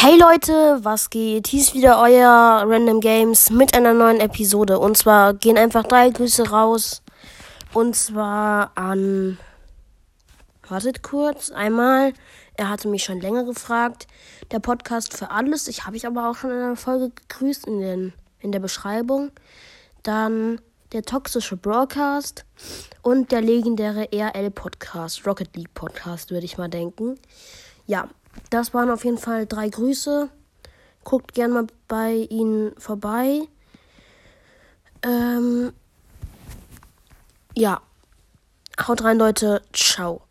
Hey Leute, was geht? Hier ist wieder euer Random Games mit einer neuen Episode. Und zwar gehen einfach drei Grüße raus. Und zwar an. Wartet kurz. Einmal, er hatte mich schon länger gefragt. Der Podcast für alles. Ich habe ich aber auch schon in einer Folge gegrüßt in, den, in der Beschreibung. Dann der toxische Broadcast und der legendäre RL Podcast, Rocket League Podcast, würde ich mal denken. Ja, das waren auf jeden Fall drei Grüße. Guckt gerne mal bei ihnen vorbei. Ähm, ja. Haut rein, Leute. Ciao.